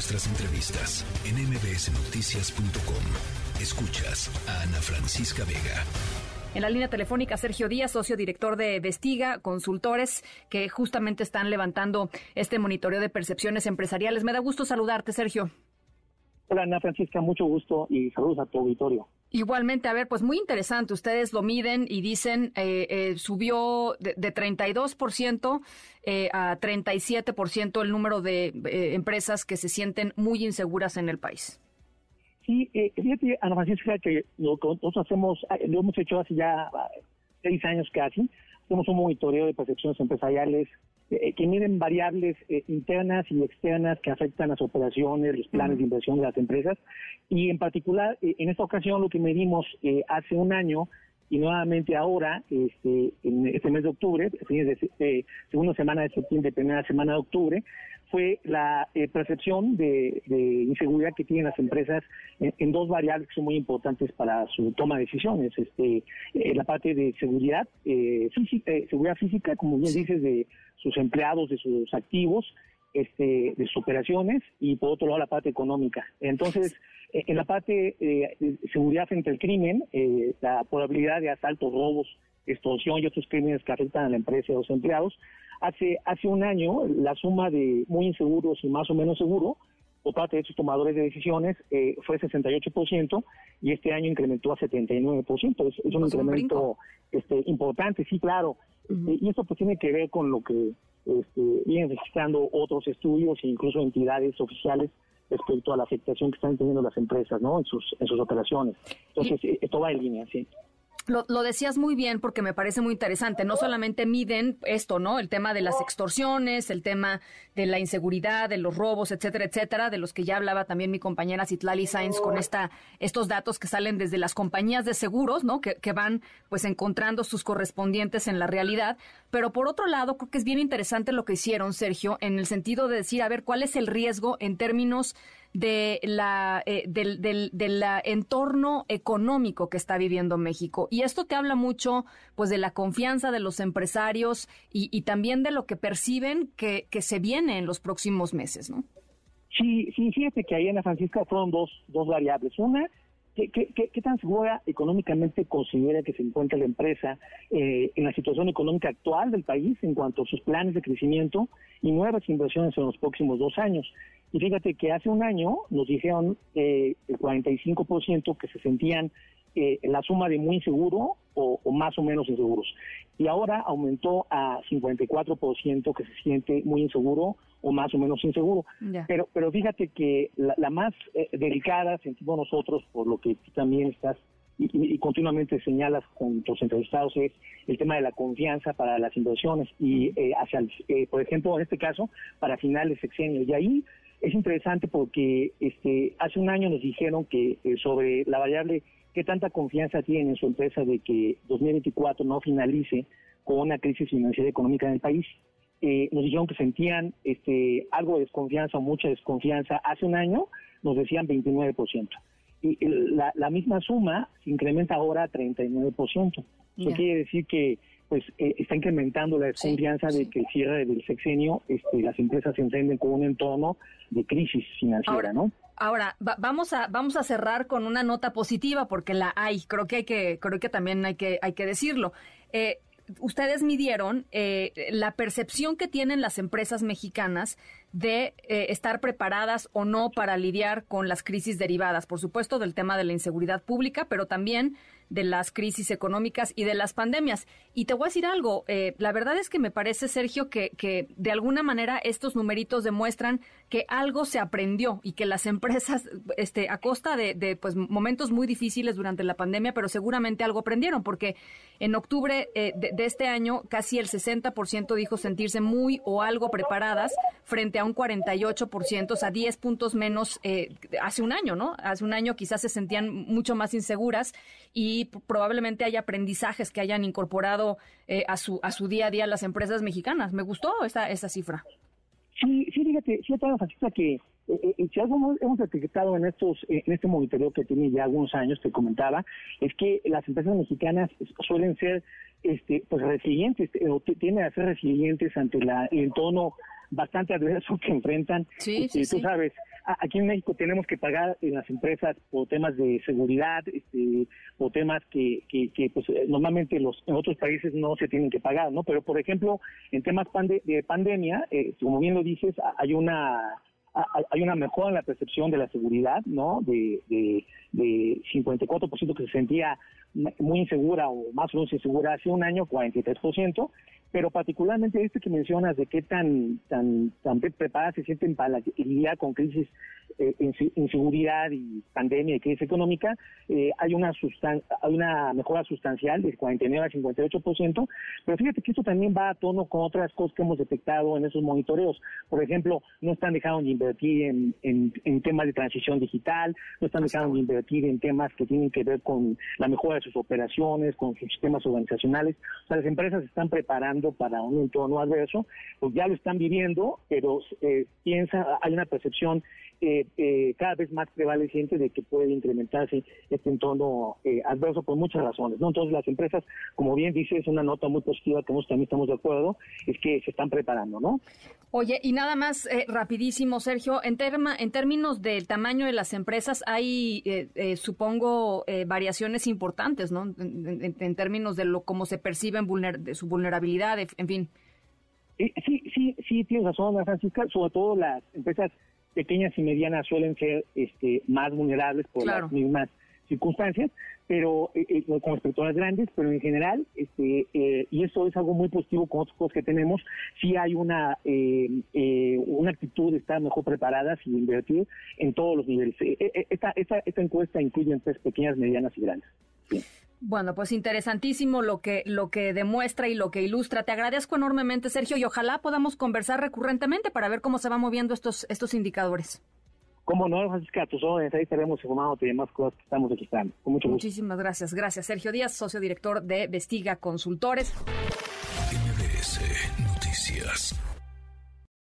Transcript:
nuestras entrevistas en mbsnoticias.com. Escuchas a Ana Francisca Vega. En la línea telefónica, Sergio Díaz, socio director de Vestiga Consultores, que justamente están levantando este monitoreo de percepciones empresariales. Me da gusto saludarte, Sergio. Hola, Ana Francisca, mucho gusto y saludos a tu auditorio. Igualmente, a ver, pues muy interesante. Ustedes lo miden y dicen eh, eh, subió de, de 32% eh, a 37% el número de eh, empresas que se sienten muy inseguras en el país. Sí, eh, fíjate, Ana Francisca, que lo que nosotros hacemos, eh, lo hemos hecho hace ya ah, seis años casi, hacemos un monitoreo de percepciones empresariales eh, que miden variables eh, internas y externas que afectan las operaciones, los planes de inversión de las empresas. Y en particular, eh, en esta ocasión, lo que medimos eh, hace un año y nuevamente ahora, este, en este mes de octubre, fines de eh, segunda semana de septiembre, primera semana de octubre, fue la eh, percepción de, de inseguridad que tienen las empresas en, en dos variables que son muy importantes para su toma de decisiones. Este, eh, la parte de seguridad, eh, física, eh, seguridad física, como bien dices, de sus empleados, de sus activos, este, de sus operaciones y por otro lado la parte económica. Entonces, en la parte de seguridad frente al crimen, eh, la probabilidad de asaltos, robos, extorsión y otros crímenes que afectan a la empresa y a los empleados, hace, hace un año la suma de muy inseguros y más o menos seguro por parte de estos tomadores de decisiones eh, fue 68% y este año incrementó a 79%. Es, es un Pues un incremento este, importante, sí, claro. Este, y esto pues tiene que ver con lo que este, vienen registrando otros estudios e incluso entidades oficiales respecto a la afectación que están teniendo las empresas ¿no? en, sus, en sus operaciones. Entonces, eh, esto va en línea, sí. Lo, lo, decías muy bien porque me parece muy interesante. No solamente miden esto, ¿no? El tema de las extorsiones, el tema de la inseguridad, de los robos, etcétera, etcétera, de los que ya hablaba también mi compañera Citlali Sainz con esta, estos datos que salen desde las compañías de seguros, ¿no? Que, que van pues encontrando sus correspondientes en la realidad. Pero por otro lado, creo que es bien interesante lo que hicieron, Sergio, en el sentido de decir, a ver, ¿cuál es el riesgo en términos de la eh, del, del, entorno económico que está viviendo México y esto te habla mucho pues de la confianza de los empresarios y, y también de lo que perciben que, que, se viene en los próximos meses, ¿no? Sí, sí, fíjate que ahí Ana Francisca fueron dos, dos variables. Una, ¿qué, qué, qué tan segura económicamente considera que se encuentra la empresa eh, en la situación económica actual del país en cuanto a sus planes de crecimiento y nuevas inversiones en los próximos dos años? Y fíjate que hace un año nos dijeron eh, el 45% que se sentían eh, la suma de muy inseguro o, o, más o menos inseguros. Y ahora aumentó a 54% que se siente muy inseguro o más o menos inseguro. Pero, pero fíjate que la, la más eh, delicada sentimos nosotros, por lo que tú también estás y, y, y, continuamente señalas con tus entrevistados, es el tema de la confianza para las inversiones y eh, hacia, el, eh, por ejemplo, en este caso, para finales de sexenio. Y ahí es interesante porque este hace un año nos dijeron que eh, sobre la variable qué tanta confianza tiene en su empresa de que 2024 no finalice con una crisis financiera y económica en el país. Eh, nos dijeron que sentían este algo de desconfianza o mucha desconfianza. Hace un año nos decían 29%. Y la, la misma suma se incrementa ahora a 39%. Yeah. Eso quiere decir que pues eh, está incrementando la desconfianza sí, de sí. que el cierre del sexenio, este, las empresas se enfrenten con un entorno de crisis financiera, ahora, ¿no? Ahora va, vamos a vamos a cerrar con una nota positiva porque la hay. Creo que hay que creo que también hay que hay que decirlo. Eh, ustedes midieron eh, la percepción que tienen las empresas mexicanas de eh, estar preparadas o no para lidiar con las crisis derivadas, por supuesto, del tema de la inseguridad pública, pero también de las crisis económicas y de las pandemias. Y te voy a decir algo, eh, la verdad es que me parece, Sergio, que, que de alguna manera estos numeritos demuestran que algo se aprendió y que las empresas, este, a costa de, pues, momentos muy difíciles durante la pandemia, pero seguramente algo aprendieron, porque en octubre eh, de, de, este año casi el 60% dijo sentirse muy o algo preparadas frente a un 48%, o sea, 10 puntos menos eh, hace un año, ¿no? Hace un año quizás se sentían mucho más inseguras y probablemente hay aprendizajes que hayan incorporado eh, a, su, a su día a día las empresas mexicanas. Me gustó esa, esa cifra. Sí, sí, fíjate, sí, Francisca, que eh, eh, si algo hemos, detectado en estos eh, en este monitoreo que tiene ya algunos años, te comentaba, es que las empresas mexicanas suelen ser este pues resilientes, o tienden a ser resilientes ante la, el entorno bastante adverso que enfrentan. Sí, este, sí, tú sí. sabes, aquí en México tenemos que pagar en las empresas por temas de seguridad, este, o temas que, que, pues, normalmente los en otros países no se tienen que pagar, ¿no? Pero, por ejemplo, en temas de pandemia, eh, como bien lo dices, hay una hay una mejora en la percepción de la seguridad, ¿no? De, de, de 54% que se sentía muy insegura o más o menos insegura hace un año, 43%, pero particularmente esto que mencionas de qué tan tan tan preparadas se sienten para lidiar con crisis, eh, inseguridad y pandemia y crisis económica, eh, hay una hay una mejora sustancial del 49 al 58%, pero fíjate que esto también va a tono con otras cosas que hemos detectado en esos monitoreos. Por ejemplo, no están dejando de invertir en, temas de transición digital, no están dejando de invertir en temas que tienen que ver con la mejora de sus operaciones, con sus sistemas organizacionales. O sea, las empresas están preparando para un entorno adverso, pues ya lo están viviendo, pero eh, piensa, hay una percepción eh, eh, cada vez más prevaleciente de que puede incrementarse este entorno adverso por muchas razones. ¿no? Entonces las empresas, como bien dice, es una nota muy positiva que nosotros también estamos de acuerdo, es que se están preparando, ¿no? Oye, y nada más rapidísimo, Sergio, en, terma, en términos del tamaño de las empresas hay, supongo, variaciones importantes, ¿no? En, términos de lo cómo se perciben de su vulnerabilidad en fin. Sí, sí, sí, tienes razón, Francisca. Sobre todo las empresas pequeñas y medianas suelen ser este, más vulnerables por las mismas circunstancias, pero eh, eh, con respecto a las grandes, pero en general, este, eh, y eso es algo muy positivo con otros cosas que tenemos, sí hay una una actitud de estar mejor preparadas y invertir en todos los niveles. Esta, esta, esta encuesta incluye empresas pequeñas, medianas y grandes. Bueno, pues interesantísimo lo que, lo que demuestra y lo que ilustra. Te agradezco enormemente, Sergio, y ojalá podamos conversar recurrentemente para ver cómo se van moviendo estos, estos indicadores. Como no, Francisca, tus órdenes, ahí estaremos informando de más cosas que estamos registrando. Con mucho gusto. Muchísimas gracias. Gracias, Sergio Díaz, socio director de Vestiga Consultores. Noticias.